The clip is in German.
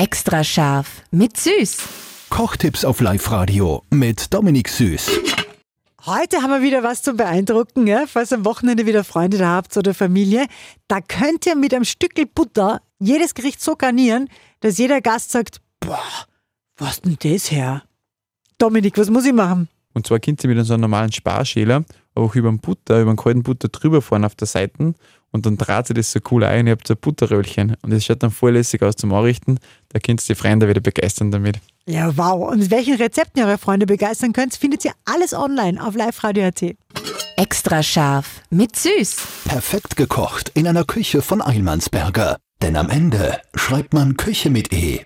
Extra scharf mit Süß. Kochtipps auf Live-Radio mit Dominik Süß. Heute haben wir wieder was zum Beeindrucken, ja? falls ihr am Wochenende wieder Freunde da habt oder Familie. Da könnt ihr mit einem Stückel Butter jedes Gericht so garnieren, dass jeder Gast sagt, boah, was denn das her? Dominik, was muss ich machen? Und zwar könnt ihr mit so einem normalen Sparschäler auch über den Butter, über den kalten Butter drüber fahren auf der Seite und dann dreht sich das so cool ein ihr habt so ein Butterröllchen und es schaut dann voll lässig aus zum Anrichten. Da könnt ihr die Freunde wieder begeistern damit. Ja, wow. Und mit welchen Rezepten ihr eure Freunde begeistern könnt, findet ihr alles online auf liveradio.at. Extra scharf mit Süß. Perfekt gekocht in einer Küche von Eilmannsberger. Denn am Ende schreibt man Küche mit E.